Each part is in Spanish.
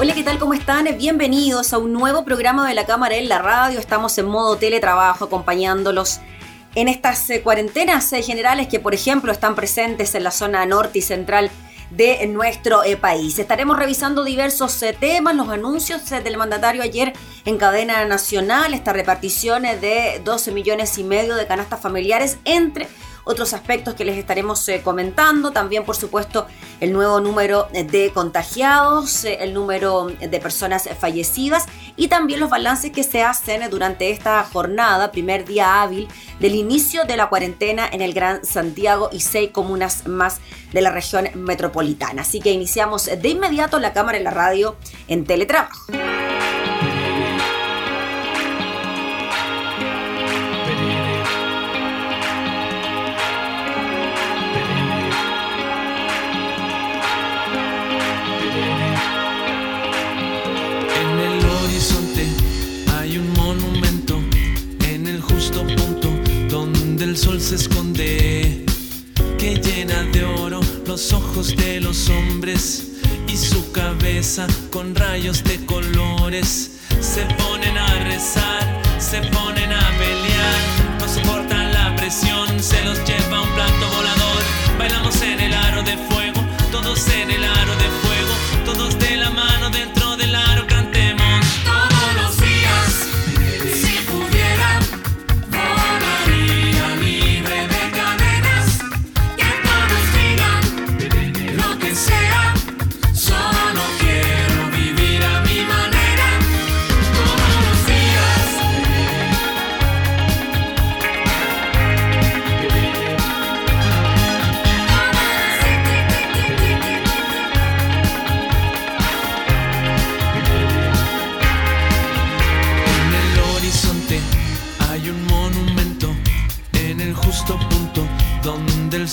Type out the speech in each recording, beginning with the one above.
Hola, ¿qué tal? ¿Cómo están? Bienvenidos a un nuevo programa de la Cámara en la Radio. Estamos en modo teletrabajo acompañándolos en estas eh, cuarentenas eh, generales que, por ejemplo, están presentes en la zona norte y central de nuestro eh, país. Estaremos revisando diversos temas, los anuncios del mandatario ayer en cadena nacional, esta repartición de 12 millones y medio de canastas familiares entre otros aspectos que les estaremos eh, comentando. También, por supuesto, el nuevo número de contagiados, eh, el número de personas fallecidas y también los balances que se hacen durante esta jornada, primer día hábil del inicio de la cuarentena en el Gran Santiago y seis comunas más de la región metropolitana. Así que iniciamos de inmediato la cámara y la radio en teletrabajo.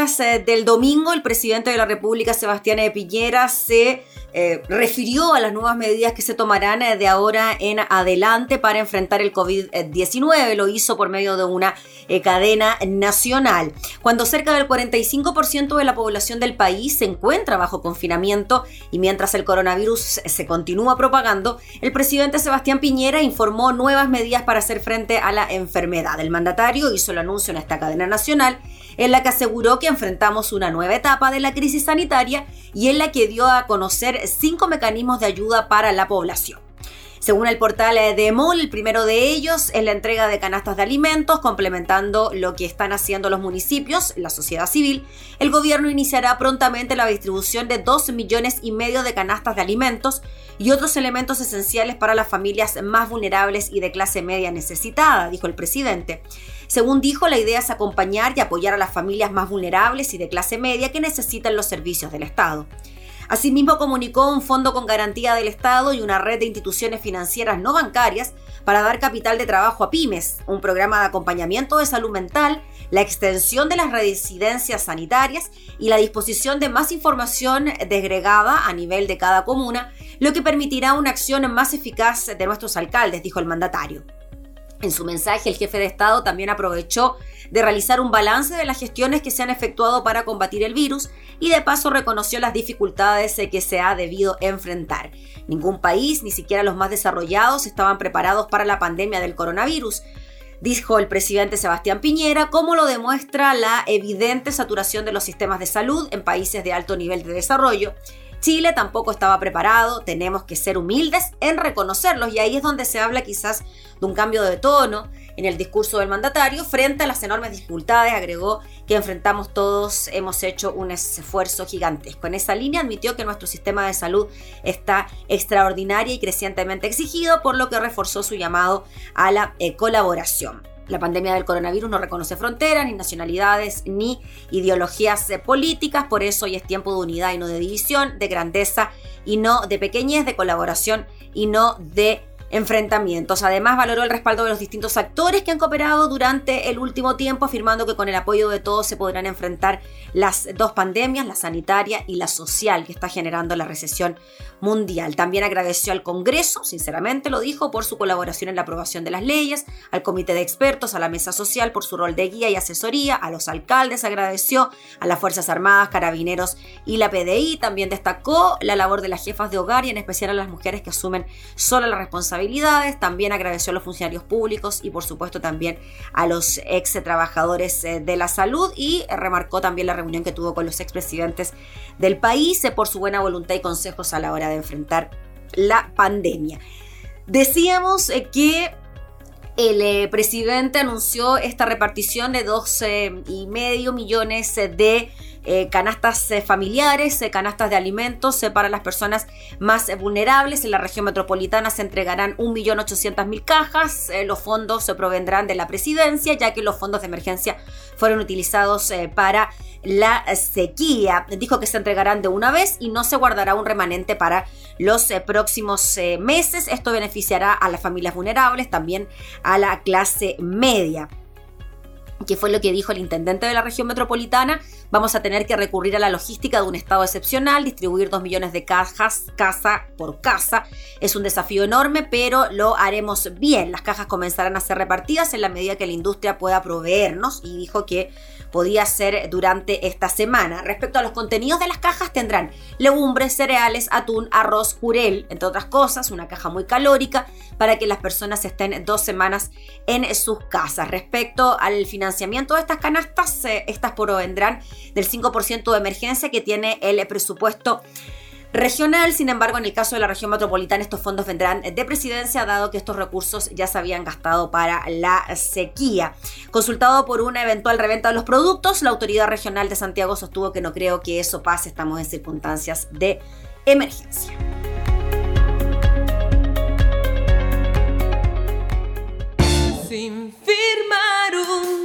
horas eh, del domingo, el presidente de la República, Sebastián Piñera, se eh, refirió a las nuevas medidas que se tomarán eh, de ahora en adelante para enfrentar el COVID-19. Lo hizo por medio de una eh, cadena nacional. Cuando cerca del 45% de la población del país se encuentra bajo confinamiento y mientras el coronavirus se continúa propagando, el presidente Sebastián Piñera informó nuevas medidas para hacer frente a la enfermedad. El mandatario hizo el anuncio en esta cadena nacional en la que aseguró que enfrentamos una nueva etapa de la crisis sanitaria y en la que dio a conocer cinco mecanismos de ayuda para la población. Según el portal de MOL, el primero de ellos es la entrega de canastas de alimentos, complementando lo que están haciendo los municipios, la sociedad civil. El gobierno iniciará prontamente la distribución de 2 millones y medio de canastas de alimentos y otros elementos esenciales para las familias más vulnerables y de clase media necesitada, dijo el presidente. Según dijo, la idea es acompañar y apoyar a las familias más vulnerables y de clase media que necesitan los servicios del Estado. Asimismo, comunicó un fondo con garantía del Estado y una red de instituciones financieras no bancarias para dar capital de trabajo a pymes, un programa de acompañamiento de salud mental, la extensión de las residencias sanitarias y la disposición de más información desgregada a nivel de cada comuna, lo que permitirá una acción más eficaz de nuestros alcaldes, dijo el mandatario. En su mensaje, el jefe de Estado también aprovechó de realizar un balance de las gestiones que se han efectuado para combatir el virus y de paso reconoció las dificultades que se ha debido enfrentar. Ningún país, ni siquiera los más desarrollados, estaban preparados para la pandemia del coronavirus dijo el presidente Sebastián Piñera, como lo demuestra la evidente saturación de los sistemas de salud en países de alto nivel de desarrollo Chile tampoco estaba preparado, tenemos que ser humildes en reconocerlos y ahí es donde se habla quizás de un cambio de tono en el discurso del mandatario frente a las enormes dificultades, agregó que enfrentamos todos, hemos hecho un esfuerzo gigantesco. En esa línea admitió que nuestro sistema de salud está extraordinario y crecientemente exigido, por lo que reforzó su llamado a la eh, colaboración. La pandemia del coronavirus no reconoce fronteras, ni nacionalidades, ni ideologías eh, políticas, por eso hoy es tiempo de unidad y no de división, de grandeza y no de pequeñez, de colaboración y no de enfrentamientos. Además, valoró el respaldo de los distintos actores que han cooperado durante el último tiempo, afirmando que con el apoyo de todos se podrán enfrentar las dos pandemias, la sanitaria y la social, que está generando la recesión mundial. También agradeció al Congreso, sinceramente lo dijo, por su colaboración en la aprobación de las leyes, al Comité de Expertos, a la Mesa Social por su rol de guía y asesoría, a los alcaldes agradeció, a las Fuerzas Armadas, Carabineros y la PDI. También destacó la labor de las jefas de hogar y en especial a las mujeres que asumen sola la También agradeció a los funcionarios públicos y por supuesto también a los ex trabajadores eh, de la salud y remarcó también la reunión que tuvo con los expresidentes del país eh, por su buena voluntad y consejos a la hora de enfrentar la pandemia. Decíamos eh, que el presidente anunció esta repartición de 12 y medio millones de eh, canastas eh, familiares, eh, canastas de alimentos para las personas más vulnerables. En la región metropolitana se entregarán 1.800.000 cajas. los fondos se provendrán de la presidencia, ya que los fondos de emergencia fueron utilizados para la sequía. Dijo que se entregarán de una vez y no se guardará un remanente para los próximos meses. Esto beneficiará a las familias vulnerables, también a la clase media que fue lo que dijo el intendente de la región metropolitana, vamos a tener que recurrir a la logística de un estado excepcional, distribuir dos millones de cajas casa por casa. Es un desafío enorme, pero lo haremos bien. Las cajas comenzarán a ser repartidas en la medida que la industria pueda proveernos y dijo que podía ser durante esta semana. Respecto a los contenidos de las cajas, tendrán legumbres, cereales, atún, arroz, jurel, entre otras cosas, una caja muy calórica para que las personas estén dos semanas en sus casas. Respecto al financiamiento de estas canastas, eh, estas provendrán del 5% de emergencia que tiene el presupuesto regional. Sin embargo, en el caso de la región metropolitana, estos fondos vendrán de presidencia, dado que estos recursos ya se habían gastado para la sequía. Consultado por una eventual reventa de los productos, la autoridad regional de Santiago sostuvo que no creo que eso pase, estamos en circunstancias de emergencia. Sin firmar un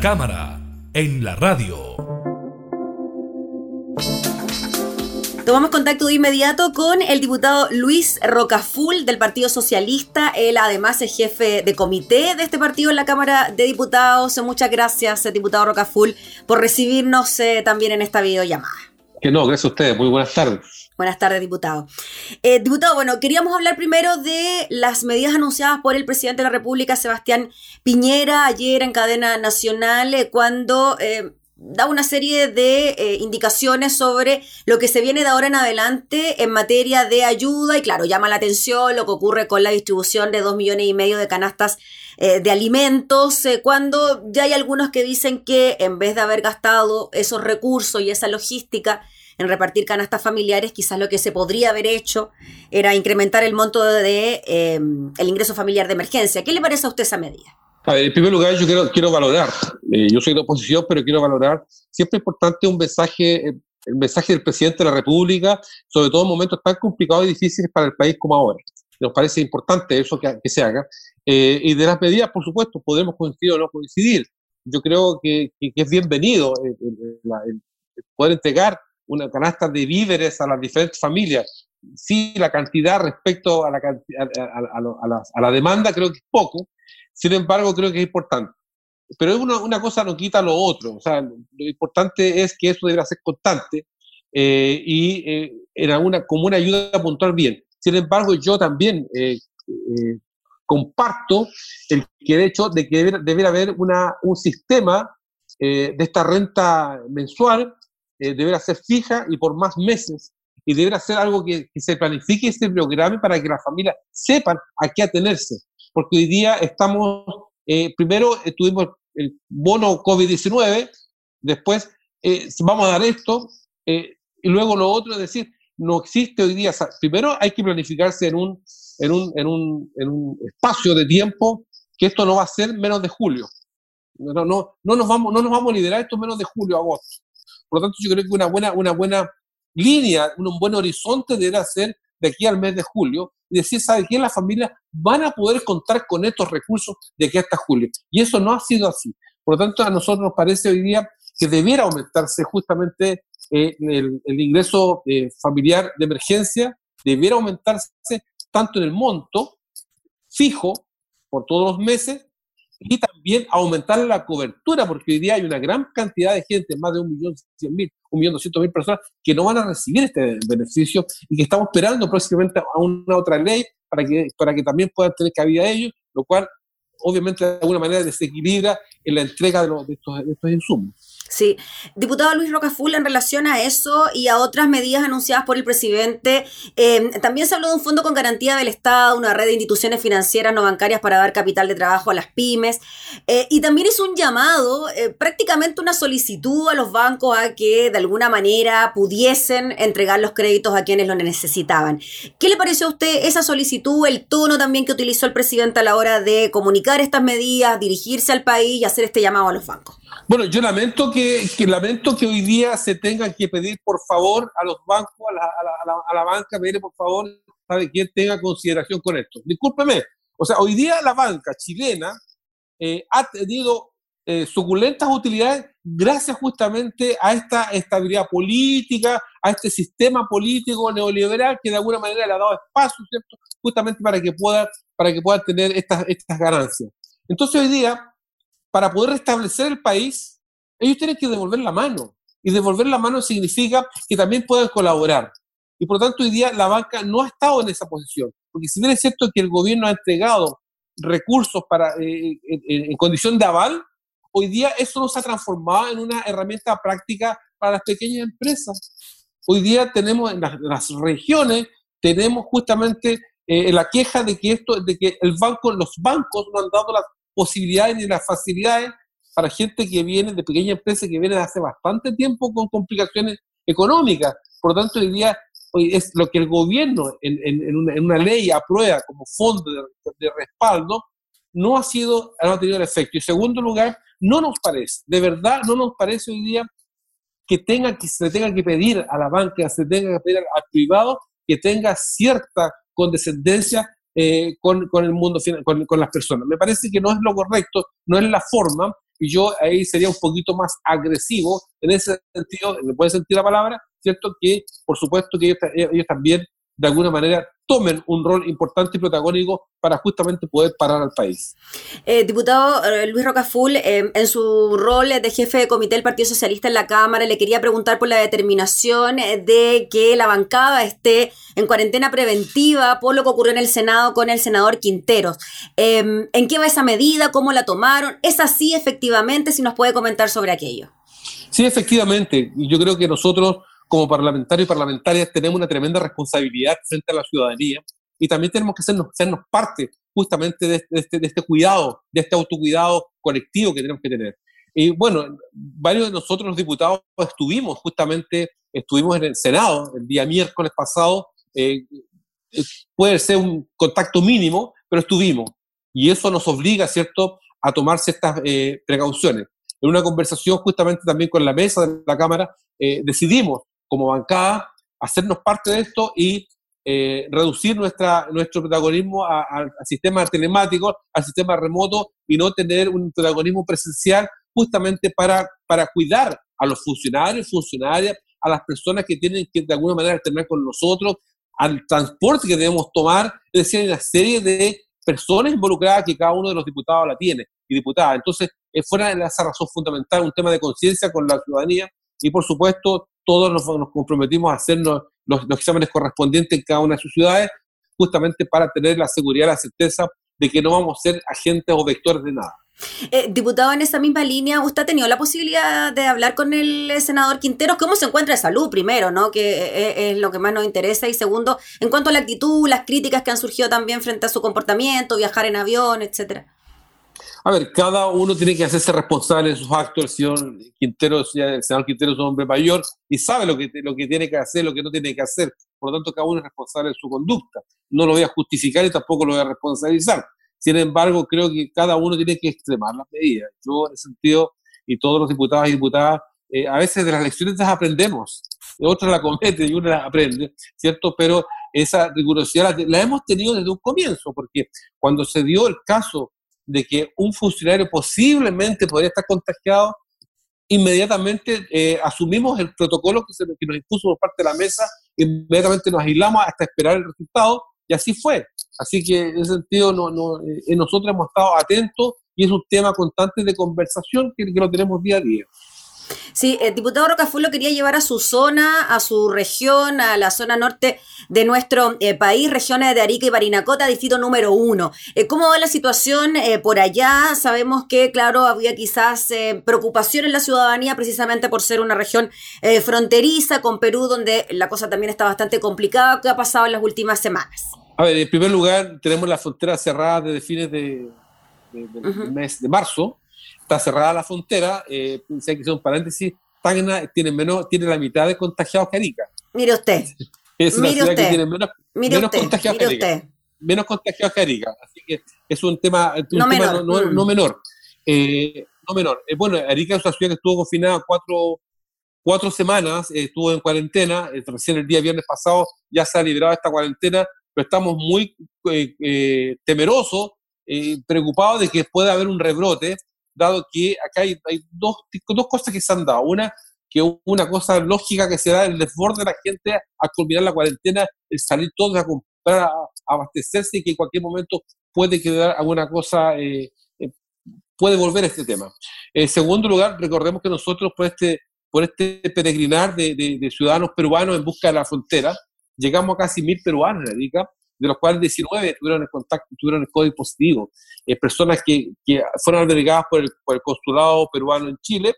cámara, en la radio. Tomamos contacto de inmediato con el diputado Luis Rocaful del Partido Socialista. Él además es jefe de comité de este partido en la Cámara de Diputados. Muchas gracias, diputado Rocaful, por recibirnos eh, también en esta videollamada. Que no, gracias a ustedes. Muy buenas tardes. Buenas tardes, diputado. Eh, diputado, bueno, queríamos hablar primero de las medidas anunciadas por el presidente de la República, Sebastián Piñera, ayer en cadena nacional, eh, cuando da una serie de eh, indicaciones sobre lo que se viene de ahora en adelante en materia de ayuda y claro, llama la atención lo que ocurre con la distribución de dos millones y medio de canastas eh, de alimentos, eh, cuando ya hay algunos que dicen que en vez de haber gastado esos recursos y esa logística en repartir canastas familiares, quizás lo que se podría haber hecho era incrementar el monto de el ingreso familiar de emergencia. ¿Qué le parece a usted esa medida? en primer lugar, yo quiero, quiero valorar, eh, yo soy de oposición, pero quiero valorar, siempre es importante un mensaje, eh, el mensaje del presidente de la República, sobre todo en momentos tan complicados y difíciles para el país como ahora. Nos parece importante eso que, que se haga. Eh, y de las medidas, por supuesto, podemos coincidir o no coincidir. Yo creo que, que, es bienvenido el, poder entregar una canasta de víveres a las diferentes familias. Sí, la cantidad respecto a la, a, la, a la demanda creo que es poco, sin embargo, creo que es importante. Pero una, una cosa no quita lo otro. O sea, lo importante es que eso deberá ser constante eh, y eh, en alguna, como una ayuda puntual bien. Sin embargo, yo también eh, comparto el que de hecho de que debería haber una, un sistema de esta renta mensual, deberá ser fija y por más meses, y deberá ser algo que, se planifique y se programe para que las familias sepan a qué atenerse porque hoy día estamos, eh, primero eh, tuvimos el bono COVID-19, después eh, vamos a dar esto, y luego lo otro es decir, no existe hoy día, primero hay que planificarse en un, en un, en un, espacio de tiempo que esto no va a ser menos de julio. No, no, no, nos vamos, no nos vamos a liderar esto menos de julio, agosto. Por lo tanto, yo creo que una buena, una buena línea, un buen horizonte deberá ser de aquí al mes de julio, y decir, ¿sabe qué? Las familias van a poder contar con estos recursos de aquí hasta julio. Y eso no ha sido así. Por lo tanto, a nosotros nos parece hoy día que debiera aumentarse justamente eh, el, ingreso eh, familiar de emergencia, debiera aumentarse tanto en el monto fijo por todos los meses y también aumentar la cobertura, porque hoy día hay una gran cantidad de gente, más de un millón cien mil, un millón doscientos mil personas, que no van a recibir este beneficio y que estamos esperando próximamente a una otra ley para que, para que también puedan tener cabida ellos, lo cual obviamente de alguna manera desequilibra en la entrega de, los, de, estos, de estos insumos. Sí, diputado Luis Rocaful, en relación a eso y a otras medidas anunciadas por el presidente, em, también se habló de un fondo con garantía del Estado, una red de instituciones financieras no bancarias para dar capital de trabajo a las pymes, eh, y también hizo un llamado, eh, prácticamente una solicitud a los bancos a que de alguna manera pudiesen entregar los créditos a quienes lo necesitaban. ¿Qué le pareció a usted esa solicitud, el tono también que utilizó el presidente a la hora de comunicar estas medidas, dirigirse al país y hacer este llamado a los bancos? Bueno, yo lamento que, lamento que hoy día se tenga que pedir por favor a los bancos, a la, a la, a la, banca, pedir por favor, sabe quién tenga consideración con esto. Discúlpeme, o sea, hoy día la banca chilena eh, ha tenido eh, suculentas utilidades gracias justamente a esta estabilidad política, a este sistema político neoliberal que de alguna manera le ha dado espacio, ¿cierto? Justamente para que pueda, para que pueda tener estas, estas ganancias. Entonces hoy día para poder restablecer el país, ellos tienen que devolver la mano. Y devolver la mano significa que también puedan colaborar. Y por lo tanto, hoy día la banca no ha estado en esa posición. Porque si bien es cierto que el gobierno ha entregado recursos para, eh, en, condición de aval, hoy día eso no se ha transformado en una herramienta práctica para las pequeñas empresas. Hoy día tenemos en las, regiones, tenemos justamente eh, la queja de que esto, de que el banco, los bancos no han dado las posibilidades ni las facilidades para gente que viene de pequeña empresa, que viene de hace bastante tiempo con complicaciones económicas. Por lo tanto, hoy día es lo que el gobierno en, en, una, ley aprueba como fondo de, respaldo, no ha sido, no ha tenido el efecto. Y segundo lugar, no nos parece, de verdad no nos parece hoy día que, tenga, que se tenga que pedir a la banca, se tenga que pedir al privado que tenga cierta condescendencia eh, con, con, el mundo, con, con, las personas. Me parece que no es lo correcto, no es la forma, y yo ahí sería un poquito más agresivo en ese sentido, en el buen sentido de la palabra, ¿cierto? Que por supuesto que ellos también de alguna manera tomen un rol importante y protagónico para justamente poder parar al país. Eh, diputado eh, Luis Rocaful, eh, en su rol de jefe de comité del Partido Socialista en la Cámara, le quería preguntar por la determinación de que la bancada esté en cuarentena preventiva por lo que ocurrió en el Senado con el senador Quinteros. Em, ¿En qué va esa medida? ¿Cómo la tomaron? ¿Es así efectivamente? Si nos puede comentar sobre aquello. Sí, efectivamente. Yo creo que nosotros como parlamentarios y parlamentarias tenemos una tremenda responsabilidad frente a la ciudadanía y también tenemos que sernos, sernos parte justamente de este, de este cuidado, de este autocuidado colectivo que tenemos que tener. Y bueno, varios de nosotros los diputados estuvimos justamente, estuvimos en el Senado el día miércoles pasado, eh, eh, puede ser un contacto mínimo, pero estuvimos. Y eso nos obliga, ¿cierto?, a tomar ciertas eh, precauciones. En una conversación justamente también con la mesa de la Cámara, decidimos como bancada, hacernos parte de esto y eh, reducir nuestra, nuestro protagonismo al sistema telemático, al sistema remoto y no tener un protagonismo presencial justamente para, para cuidar a los funcionarios, funcionarias, a las personas que tienen que de alguna manera tener con nosotros, al transporte que debemos tomar, es decir, hay una serie de personas involucradas que cada uno de los diputados la tiene y diputadas. Entonces, eh, fuera de esa razón fundamental, un tema de conciencia con la ciudadanía y, por supuesto, todos nos, comprometimos a hacernos los, exámenes correspondientes en cada una de sus ciudades, justamente para tener la seguridad, la certeza de que no vamos a ser agentes o vectores de nada. Eh, diputado, en esa misma línea, ¿usted ha tenido la posibilidad de hablar con el senador Quinteros? ¿Cómo se encuentra de salud, primero, ¿no? que eh, es, lo que más nos interesa? Y segundo, en cuanto a la actitud, las críticas que han surgido también frente a su comportamiento, viajar en avión, etcétera. A ver, cada uno tiene que hacerse responsable de sus actos. El señor Quintero, el senador Quintero es un hombre mayor y sabe lo que, lo que tiene que hacer, lo que no tiene que hacer. Por lo tanto, cada uno es responsable de su conducta. No lo voy a justificar y tampoco lo voy a responsabilizar. Sin embargo, creo que cada uno tiene que extremar las medidas. Yo, en ese sentido, y todos los diputados y diputadas, eh, a veces de las lecciones las aprendemos. Otros la cometen y uno la aprende, ¿cierto? Pero esa rigurosidad la hemos tenido desde un comienzo, porque cuando se dio el caso de que un funcionario posiblemente podría estar contagiado, inmediatamente eh, asumimos el protocolo que, se, nos impuso por parte de la mesa, inmediatamente nos aislamos hasta esperar el resultado y así fue. Así que en ese sentido no, no, eh, nosotros hemos estado atentos y es un tema constante de conversación que lo tenemos día a día. Sí, el diputado Rocaful lo quería llevar a su zona, a su región, a la zona norte de nuestro eh, país, regiones de Arica y Parinacota, distrito número uno. Eh, ¿Cómo va la situación eh, por allá? Sabemos que, claro, había quizás preocupación en la ciudadanía precisamente por ser una región fronteriza con Perú, donde la cosa también está bastante complicada. ¿Qué ha pasado en las últimas semanas? A ver, en primer lugar, tenemos la frontera cerrada desde fines de, del mes de marzo está cerrada la frontera, eh, si hay que hacer un paréntesis, Tacna tiene, menos, tiene la mitad de contagiados que Arica. Mire usted. Es una ciudad que tiene menos, menos contagiados que Arica. Menos contagiados que Arica. Así que es un tema, no, menor. No, menor. Eh, no menor. Eh, bueno, Arica es una ciudad que estuvo confinada cuatro, cuatro semanas, eh, estuvo en cuarentena, recién el día viernes pasado ya se ha liberado esta cuarentena, pero estamos muy temerosos, preocupados de que pueda haber un rebrote dado que acá hay, dos, dos cosas que se han dado. Una, que una cosa lógica que se da el desborde de la gente al culminar la cuarentena, el salir todos a comprar, a, abastecerse y que en cualquier momento puede quedar alguna cosa, eh, eh, puede volver a este tema. En segundo lugar, recordemos que nosotros por este, por este peregrinar de, ciudadanos peruanos en busca de la frontera, llegamos a casi mil peruanos en de los cuales 19 tuvieron el contacto, tuvieron el código positivo. Eh, personas que, que, fueron albergadas por el, por el, consulado peruano en Chile,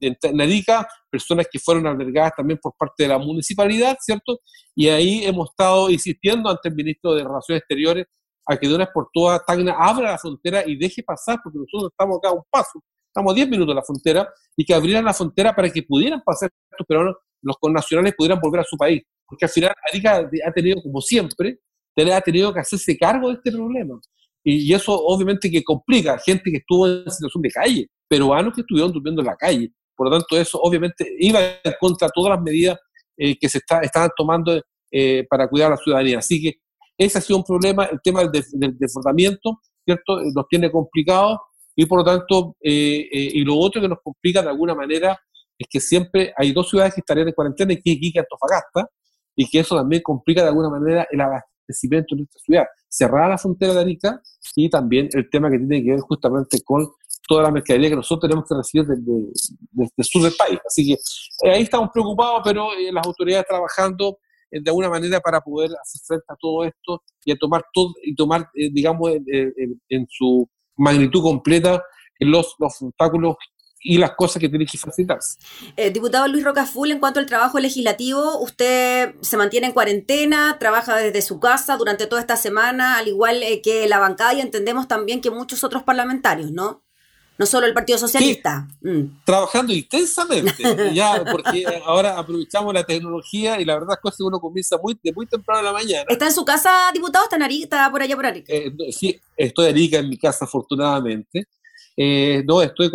en Arica, personas que fueron albergadas también por parte de la municipalidad, ¿cierto? Y ahí hemos estado insistiendo ante el ministro de Relaciones Exteriores a que de una vez por todas Tacna abra la frontera y deje pasar, porque nosotros estamos acá a un paso, estamos a 10 minutos de la frontera, y que abrieran la frontera para que pudieran pasar estos peruanos, los connacionales pudieran volver a su país. Porque al final Arica ha tenido, como siempre, ha tenido que hacerse cargo de este problema. Y, eso obviamente que complica gente que estuvo en situación de calle, peruanos que estuvieron durmiendo en la calle. Por lo tanto, eso obviamente iba en contra de todas las medidas eh, que se está, estaban tomando eh, para cuidar a la ciudadanía. Así que ese ha sido un problema, el tema del, desbordamiento, ¿cierto? Eh, nos tiene complicados y por lo tanto, eh, y lo otro que nos complica de alguna manera es que siempre hay dos ciudades que estarían en cuarentena, que es Iquique y Antofagasta, y que eso también complica de alguna manera el abastecimiento de nuestra ciudad. Cerrar la frontera de Arica y también el tema que tiene que ver justamente con toda la mercadería que nosotros tenemos que recibir desde, el sur del país. Así que eh, ahí estamos preocupados, pero las autoridades trabajando de alguna manera para poder hacer frente a todo esto y a tomar todo y tomar digamos en, su magnitud completa los, los obstáculos y las cosas que tienen que facilitarse. Eh, diputado Luis Rocaful, en cuanto al trabajo legislativo, usted se mantiene en cuarentena, trabaja desde su casa durante toda esta semana, al igual eh, que la bancada y entendemos también que muchos otros parlamentarios, ¿no? No solo el Partido Socialista. Mm. Trabajando intensamente, ya, porque ahora aprovechamos la tecnología y la verdad es que uno comienza muy, de muy temprano en la mañana. ¿Está en su casa, diputado? ¿Está, en Arica, está por allá por Arica? Eh, sí, estoy en Arica en mi casa, afortunadamente. Eh, no, estoy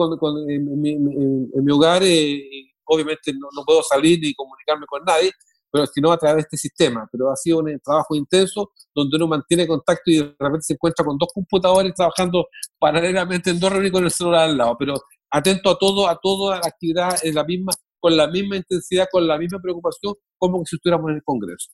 en, mi, hogar, eh, obviamente no, no, puedo salir ni comunicarme con nadie, pero sino a través de este sistema. Pero ha sido un trabajo intenso donde uno mantiene contacto y de repente se encuentra con dos computadores trabajando paralelamente en dos reuniones con el celular al lado, pero atento a todo, a toda la actividad en la misma, con la misma intensidad, con la misma preocupación, como si estuviéramos en el Congreso.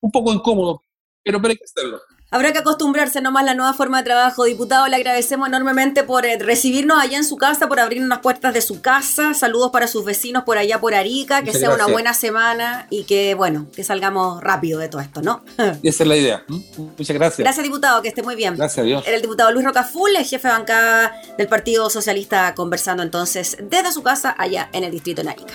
Un poco incómodo, pero, pero hay que hacerlo. Habrá que acostumbrarse nomás a la nueva forma de trabajo. Diputado, le agradecemos enormemente por eh, recibirnos allá en su casa, por abrirnos las puertas de su casa. Saludos para sus vecinos por allá por Arica, que sea una buena semana y que, bueno, que salgamos rápido de todo esto, ¿no? Y esa es la idea. Muchas gracias. Gracias, diputado, que esté muy bien. Gracias a Dios. Era el diputado Luis Rocaful, el jefe de bancada del Partido Socialista, conversando entonces desde su casa allá en el distrito de Arica.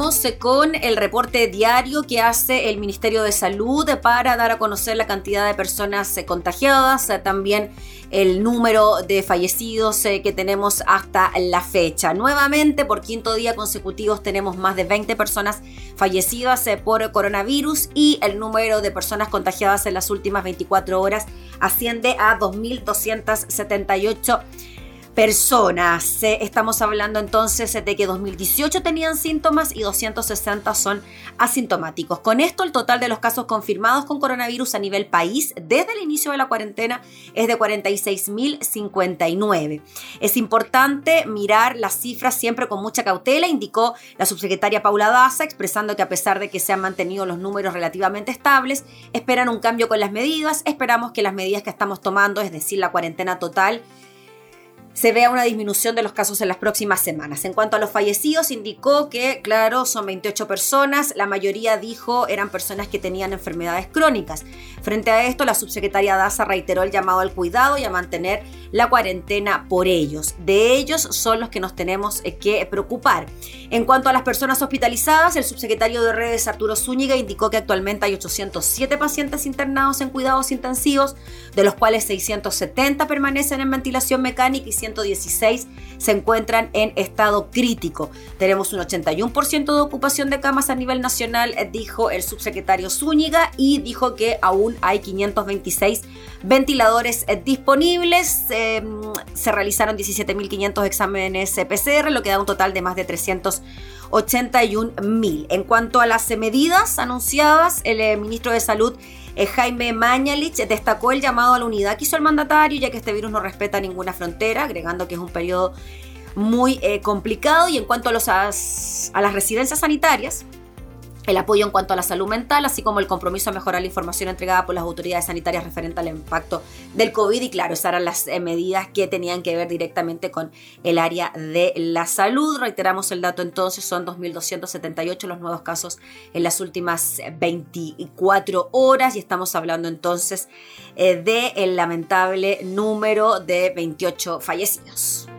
Eh, con el reporte diario que hace el Ministerio de Salud para dar a conocer la cantidad de personas eh, contagiadas, eh, también el número de fallecidos que tenemos hasta la fecha. Nuevamente, por quinto día consecutivos, tenemos más de 20 personas fallecidas por coronavirus y el número de personas contagiadas en las últimas 24 horas asciende a 2.278 personas. Estamos hablando entonces de que 2018 tenían síntomas y 260 son asintomáticos. Con esto, el total de los casos confirmados con coronavirus a nivel país desde el inicio de la cuarentena es de 46.059. Es importante mirar las cifras siempre con mucha cautela, indicó la subsecretaria Paula Daza, expresando que a pesar de que se han mantenido los números relativamente estables, esperan un cambio con las medidas. Esperamos que las medidas que estamos tomando, es decir, la cuarentena total, se vea una disminución de los casos en las próximas semanas. En cuanto a los fallecidos, indicó que, claro, son 28 personas, la mayoría dijo eran personas que tenían enfermedades crónicas. Frente a esto, la subsecretaria Daza reiteró el llamado al cuidado y a mantener la cuarentena por ellos. De ellos son los que nos tenemos eh, que preocupar. En cuanto a las personas hospitalizadas, el subsecretario de redes Arturo Zúñiga indicó que actualmente hay 807 pacientes internados en cuidados intensivos, de los cuales 670 permanecen en ventilación mecánica y 116 se encuentran en estado crítico. Tenemos un 81% de ocupación de camas a nivel nacional, dijo el subsecretario Zúñiga, y dijo que aún hay 526 ventiladores disponibles. Em, se realizaron 17.500 exámenes PCR, lo que da un total de más de 381.000. En cuanto a las medidas anunciadas, el eh, ministro de Salud eh, Jaime Mañalich destacó el llamado a la unidad que hizo el mandatario, ya que este virus no respeta ninguna frontera, agregando que es un periodo muy eh, complicado. Y en cuanto a, los, a las residencias sanitarias, el apoyo en cuanto a la salud mental, así como el compromiso a mejorar la información entregada por las autoridades sanitarias referente al impacto del COVID. Y claro, esas eran las eh, medidas que tenían que ver directamente con el área de la salud. Reiteramos el dato entonces, son 2.278 los nuevos casos en las últimas 24 horas y estamos hablando entonces eh, del lamentable número de 28 fallecidos.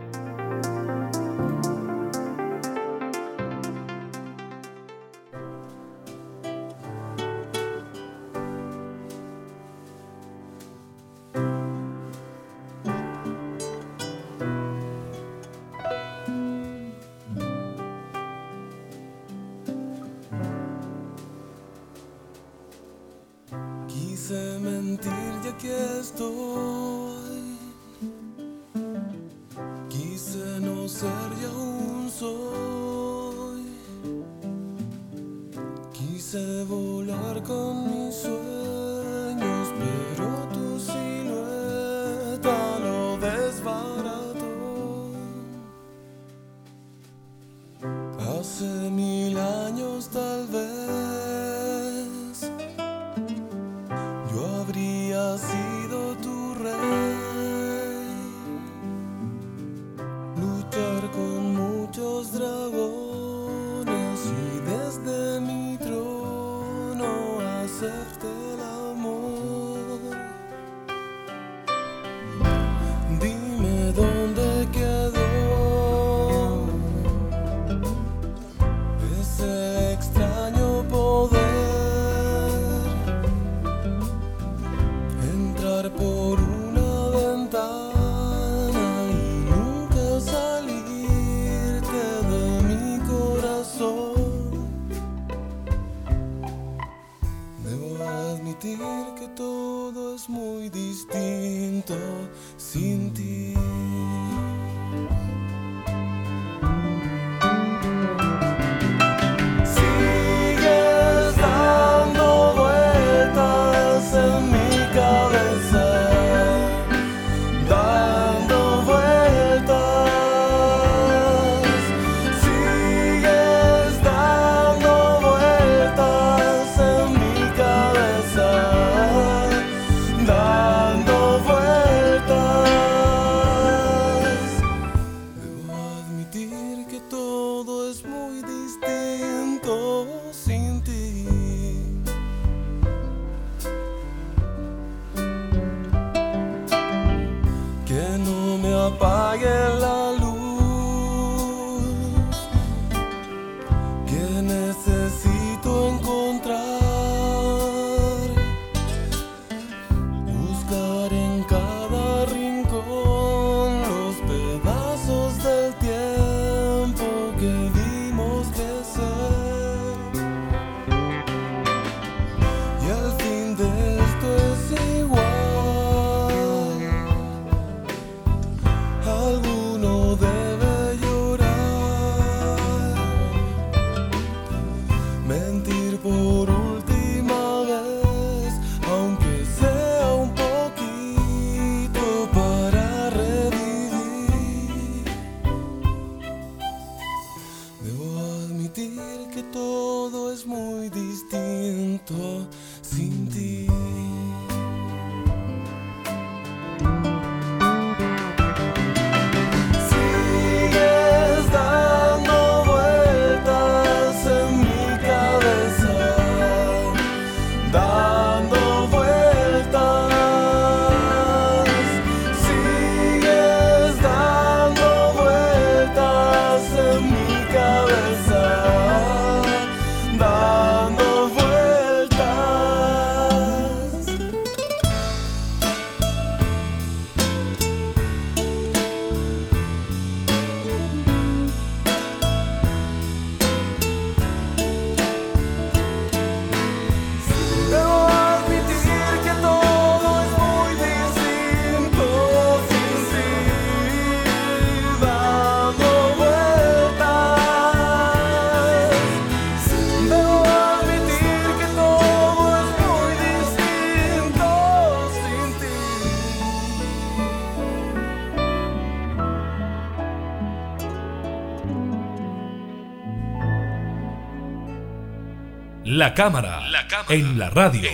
La cámara, en, la radio.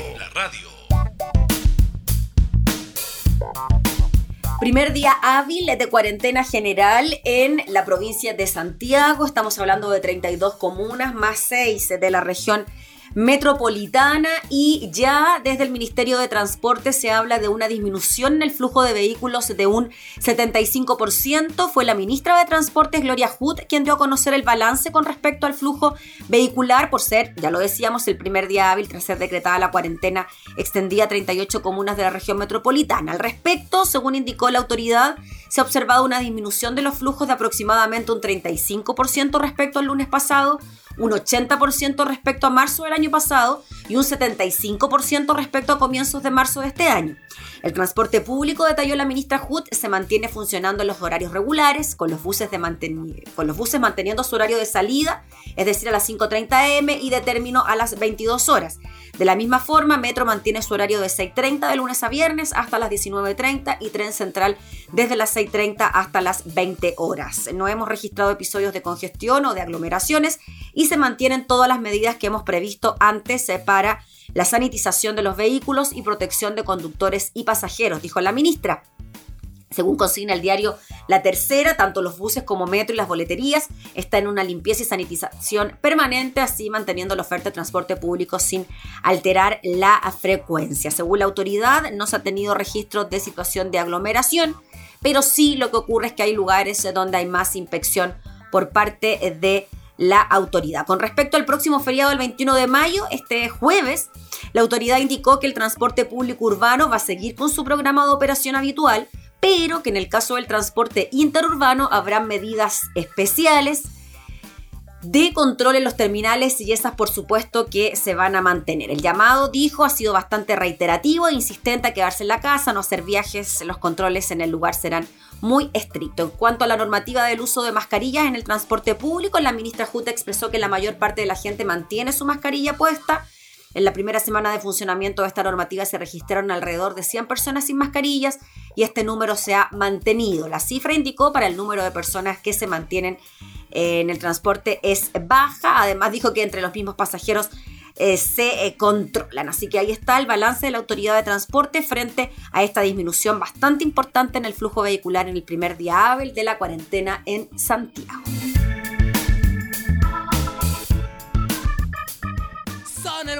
Primer día hábil de cuarentena general en la provincia de Santiago. Estamos hablando de 32 comunas más 6 de la región metropolitana y ya desde el Ministerio de Transporte se habla de una disminución en el flujo de vehículos de un 75%. Fue la ministra de Transportes, Gloria Hood, quien dio a conocer el balance con respecto al flujo vehicular por ser, ya lo decíamos, el primer día hábil tras ser decretada la cuarentena extendida a 38 comunas de la región metropolitana. Al respecto, según indicó la autoridad, se ha observado una disminución de los flujos de aproximadamente un 35% respecto al lunes pasado, un 80% respecto a marzo del año pasado y un 75% respecto a comienzos de marzo de este año. El transporte público, detalló la ministra Hood, se mantiene funcionando en los horarios regulares, con los, buses de con los buses manteniendo su horario de salida, es decir, a las 5.30 am y de término a las 22 horas. De la misma forma, Metro mantiene su horario de 6.30 de lunes a viernes hasta las 19.30 y Tren Central desde las 6.30 hasta las 20 horas. No hemos registrado episodios de congestión o de aglomeraciones y se mantienen todas las medidas que hemos previsto antes eh, para la sanitización de los vehículos y protección de conductores y pasajeros, dijo la ministra. Según consigna el diario La Tercera, tanto los buses como metro y las boleterías están en una limpieza y sanitización permanente, así manteniendo la oferta de transporte público sin alterar la frecuencia. Según la autoridad, no se ha tenido registro de situación de aglomeración, pero sí lo que ocurre es que hay lugares donde hay más inspección por parte de la autoridad. Con respecto al próximo feriado del 21 de mayo, este jueves, la autoridad indicó que el transporte público urbano va a seguir con su programa de operación habitual, pero que en el caso del transporte interurbano habrá medidas especiales de control en los terminales y esas por supuesto que se van a mantener. El llamado, dijo, ha sido bastante reiterativo e insistente a quedarse en la casa, no hacer viajes, los controles en el lugar serán muy estrictos. En cuanto a la normativa del uso de mascarillas en el transporte público, la ministra Juta expresó que la mayor parte de la gente mantiene su mascarilla puesta en la primera semana de funcionamiento de esta normativa se registraron alrededor de 100 personas sin mascarillas y este número se ha mantenido. La cifra indicó para el número de personas que se mantienen eh, en el transporte es baja. Además dijo que entre los mismos pasajeros eh, se eh, controlan. Así que ahí está el balance de la autoridad de transporte frente a esta disminución bastante importante en el flujo vehicular en el primer día hábil de la cuarentena en Santiago.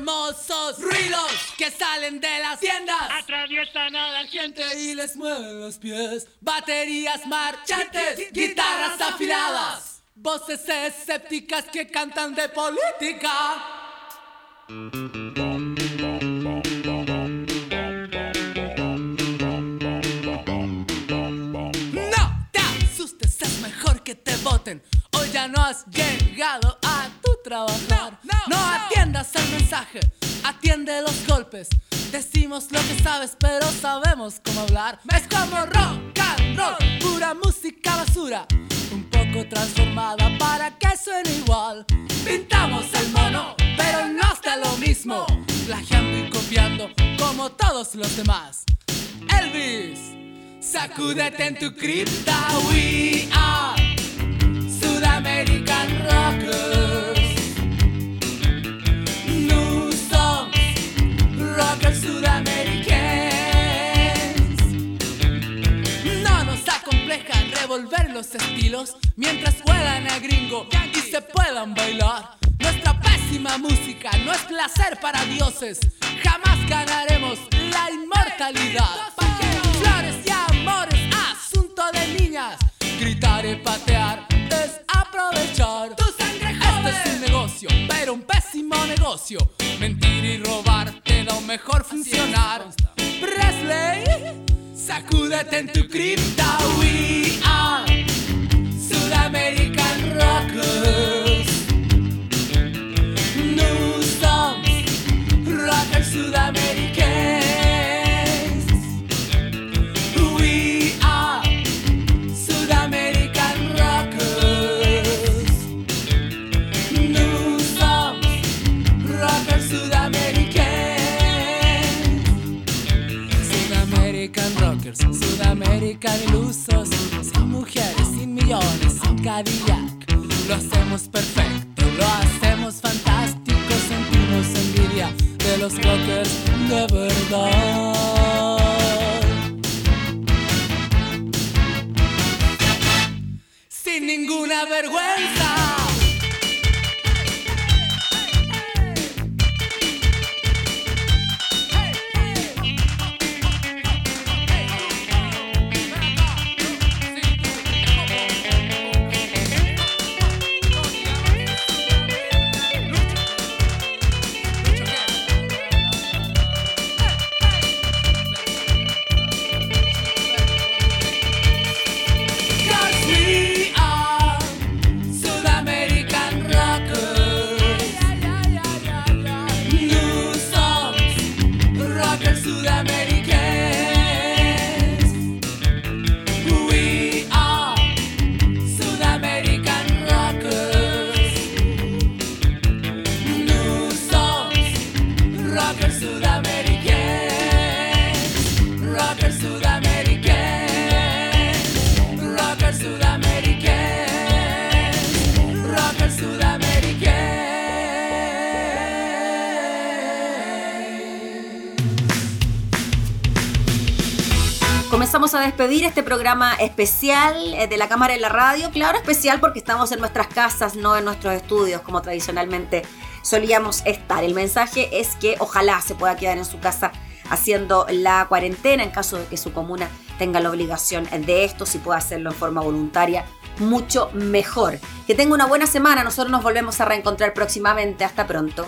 Hermosos ruidos que salen de las tiendas. Atraviesan a la gente y les mueven los pies. Baterías marchantes, guitarras afiladas. Voces escépticas que cantan de política. No te asustes, es mejor que te voten. Hoy ya no has llegado a trabajar. No, atiendas el mensaje, atiende los golpes. Decimos lo que sabes, pero sabemos cómo hablar. Es como rock and roll, pura música basura. Un poco transformada para que suene igual. Pintamos el mono, pero no está lo mismo. Plagiando y copiando como todos los demás. Elvis, sacúdete en tu cripta. We are los estilos mientras juegan a gringo y se puedan bailar. Nuestra pésima música no es placer para dioses. Jamás ganaremos la inmortalidad. Flores y amores, asunto de niñas. Gritar y patear es aprovechar. Tu sangre Este es un negocio, pero un pésimo negocio. Mentir y robar te lo mejor funcionar. Presley, sacúdete en tu cripta. We are Sudamerican despedir este programa especial eh, de la Cámara en la Radio. Claro, especial porque estamos en nuestras casas, no en nuestros estudios, como tradicionalmente solíamos estar. El mensaje es que ojalá se pueda quedar en su casa haciendo la cuarentena en caso de que su comuna tenga la obligación de esto, si puede hacerlo en forma voluntaria, mucho mejor. Que tenga una buena semana, nosotros nos volvemos a reencontrar próximamente. Hasta pronto.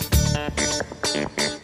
Thank you.